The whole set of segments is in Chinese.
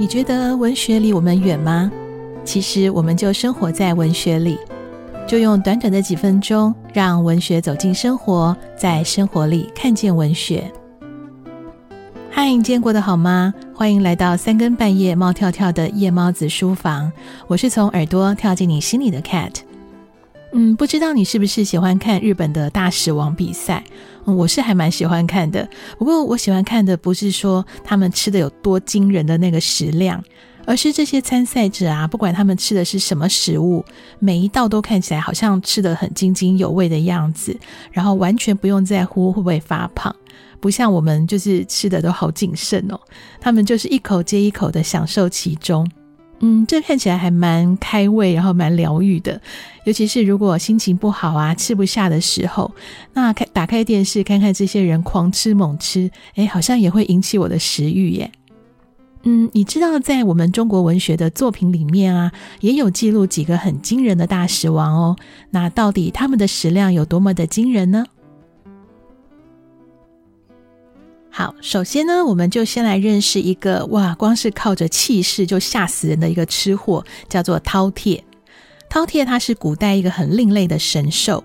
你觉得文学离我们远吗？其实我们就生活在文学里，就用短短的几分钟，让文学走进生活，在生活里看见文学。嗨，你今天过得好吗？欢迎来到三更半夜猫跳跳的夜猫子书房，我是从耳朵跳进你心里的 Cat。嗯，不知道你是不是喜欢看日本的大食王比赛？我是还蛮喜欢看的。不过我喜欢看的不是说他们吃的有多惊人的那个食量，而是这些参赛者啊，不管他们吃的是什么食物，每一道都看起来好像吃得很津津有味的样子，然后完全不用在乎会不会发胖，不像我们就是吃的都好谨慎哦。他们就是一口接一口的享受其中。嗯，这看起来还蛮开胃，然后蛮疗愈的。尤其是如果心情不好啊，吃不下的时候，那开打开电视看看这些人狂吃猛吃，哎，好像也会引起我的食欲耶。嗯，你知道在我们中国文学的作品里面啊，也有记录几个很惊人的大食王哦。那到底他们的食量有多么的惊人呢？好，首先呢，我们就先来认识一个哇，光是靠着气势就吓死人的一个吃货，叫做饕餮。饕餮它是古代一个很另类的神兽，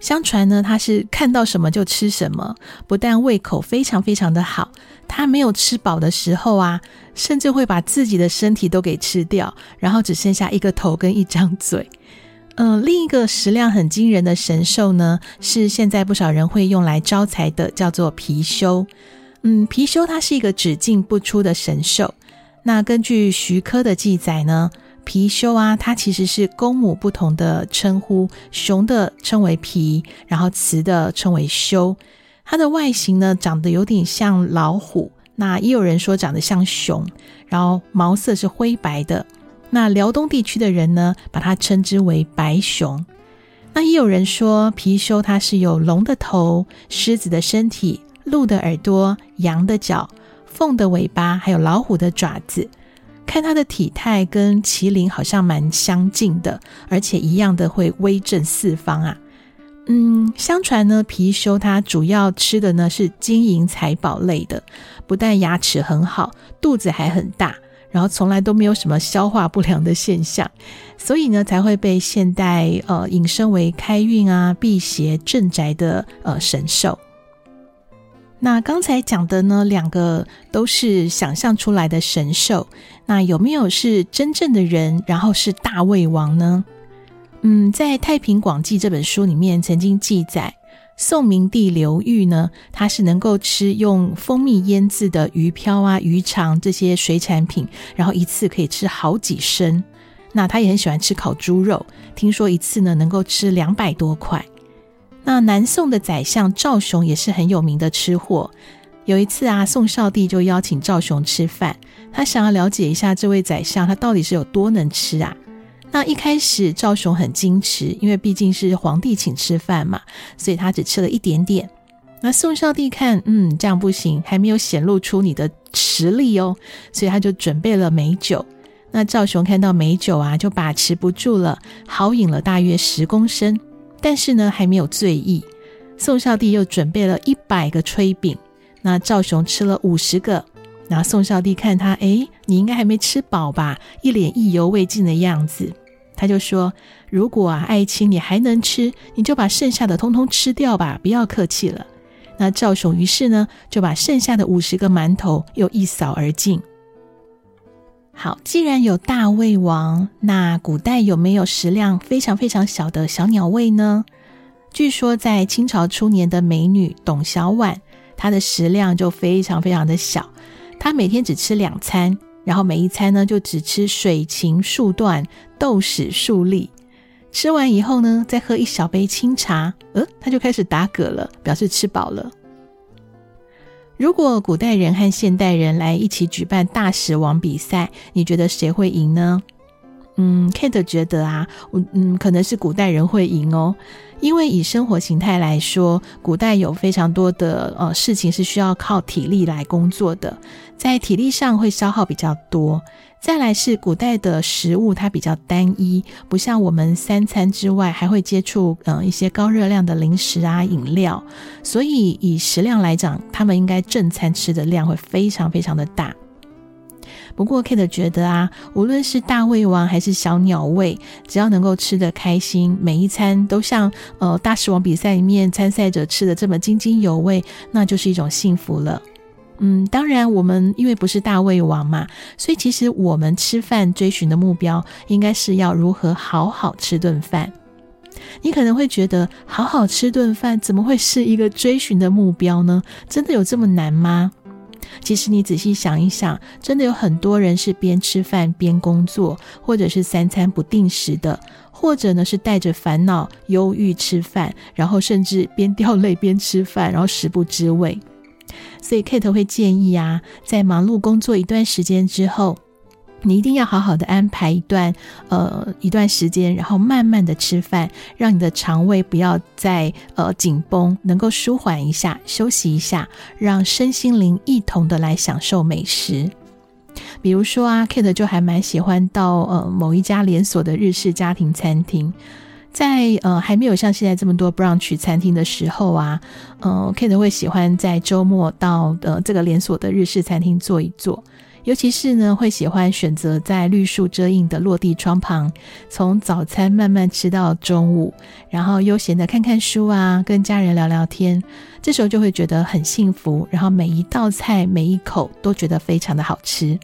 相传呢，它是看到什么就吃什么，不但胃口非常非常的好，它没有吃饱的时候啊，甚至会把自己的身体都给吃掉，然后只剩下一个头跟一张嘴。嗯、另一个食量很惊人的神兽呢，是现在不少人会用来招财的，叫做貔貅。嗯，貔貅它是一个只进不出的神兽。那根据徐科的记载呢，貔貅啊，它其实是公母不同的称呼，雄的称为貔，然后雌的称为貅。它的外形呢，长得有点像老虎，那也有人说长得像熊，然后毛色是灰白的。那辽东地区的人呢，把它称之为白熊。那也有人说，貔貅它是有龙的头，狮子的身体。鹿的耳朵、羊的脚、凤的尾巴，还有老虎的爪子，看它的体态跟麒麟好像蛮相近的，而且一样的会威震四方啊。嗯，相传呢，貔貅它主要吃的呢是金银财宝类的，不但牙齿很好，肚子还很大，然后从来都没有什么消化不良的现象，所以呢才会被现代呃引申为开运啊、辟邪镇宅的呃神兽。那刚才讲的呢，两个都是想象出来的神兽。那有没有是真正的人，然后是大胃王呢？嗯，在《太平广记》这本书里面曾经记载，宋明帝刘裕呢，他是能够吃用蜂蜜腌制的鱼漂啊、鱼肠这些水产品，然后一次可以吃好几升。那他也很喜欢吃烤猪肉，听说一次呢能够吃两百多块。那南宋的宰相赵雄也是很有名的吃货。有一次啊，宋少帝就邀请赵雄吃饭，他想要了解一下这位宰相他到底是有多能吃啊。那一开始赵雄很矜持，因为毕竟是皇帝请吃饭嘛，所以他只吃了一点点。那宋少帝看，嗯，这样不行，还没有显露出你的实力哦，所以他就准备了美酒。那赵雄看到美酒啊，就把持不住了，豪饮了大约十公升。但是呢，还没有醉意。宋少帝又准备了一百个炊饼，那赵雄吃了五十个。那宋少帝看他，哎，你应该还没吃饱吧？一脸意犹未尽的样子。他就说：“如果啊，爱卿你还能吃，你就把剩下的通通吃掉吧，不要客气了。”那赵雄于是呢，就把剩下的五十个馒头又一扫而尽。好，既然有大胃王，那古代有没有食量非常非常小的小鸟胃呢？据说在清朝初年的美女董小宛，她的食量就非常非常的小，她每天只吃两餐，然后每一餐呢就只吃水芹数段、豆豉数粒，吃完以后呢再喝一小杯清茶，呃，她就开始打嗝了，表示吃饱了。如果古代人和现代人来一起举办大食王比赛，你觉得谁会赢呢？嗯，Kate 觉得啊，嗯，可能是古代人会赢哦，因为以生活形态来说，古代有非常多的呃事情是需要靠体力来工作的，在体力上会消耗比较多。再来是古代的食物，它比较单一，不像我们三餐之外还会接触嗯、一些高热量的零食啊、饮料，所以以食量来讲，他们应该正餐吃的量会非常非常的大。不过 Kate 觉得啊，无论是大胃王还是小鸟胃，只要能够吃得开心，每一餐都像呃大食王比赛里面参赛者吃的这么津津有味，那就是一种幸福了。嗯，当然我们因为不是大胃王嘛，所以其实我们吃饭追寻的目标，应该是要如何好好吃顿饭。你可能会觉得，好好吃顿饭怎么会是一个追寻的目标呢？真的有这么难吗？其实你仔细想一想，真的有很多人是边吃饭边工作，或者是三餐不定时的，或者呢是带着烦恼、忧郁吃饭，然后甚至边掉泪边吃饭，然后食不知味。所以 Kate 会建议啊，在忙碌工作一段时间之后，你一定要好好的安排一段呃一段时间，然后慢慢的吃饭，让你的肠胃不要再呃紧绷，能够舒缓一下，休息一下，让身心灵一同的来享受美食。比如说啊，Kate 就还蛮喜欢到呃某一家连锁的日式家庭餐厅，在呃还没有像现在这么多 brunch 餐厅的时候啊，呃 Kate 会喜欢在周末到呃这个连锁的日式餐厅坐一坐。尤其是呢，会喜欢选择在绿树遮荫的落地窗旁，从早餐慢慢吃到中午，然后悠闲的看看书啊，跟家人聊聊天，这时候就会觉得很幸福。然后每一道菜每一口都觉得非常的好吃。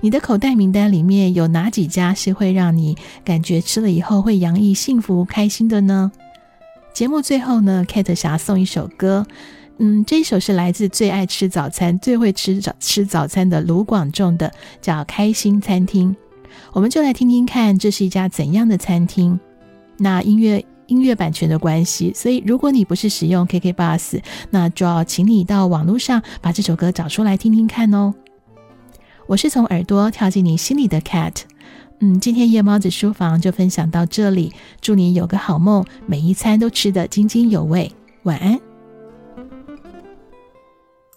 你的口袋名单里面有哪几家是会让你感觉吃了以后会洋溢幸福开心的呢？节目最后呢，Kate 想要送一首歌。嗯，这一首是来自最爱吃早餐、最会吃早吃早餐的卢广仲的，叫《开心餐厅》。我们就来听听看，这是一家怎样的餐厅。那音乐音乐版权的关系，所以如果你不是使用 KKBOX，那就要请你到网络上把这首歌找出来听听看哦。我是从耳朵跳进你心里的 Cat。嗯，今天夜猫子书房就分享到这里，祝你有个好梦，每一餐都吃得津津有味，晚安。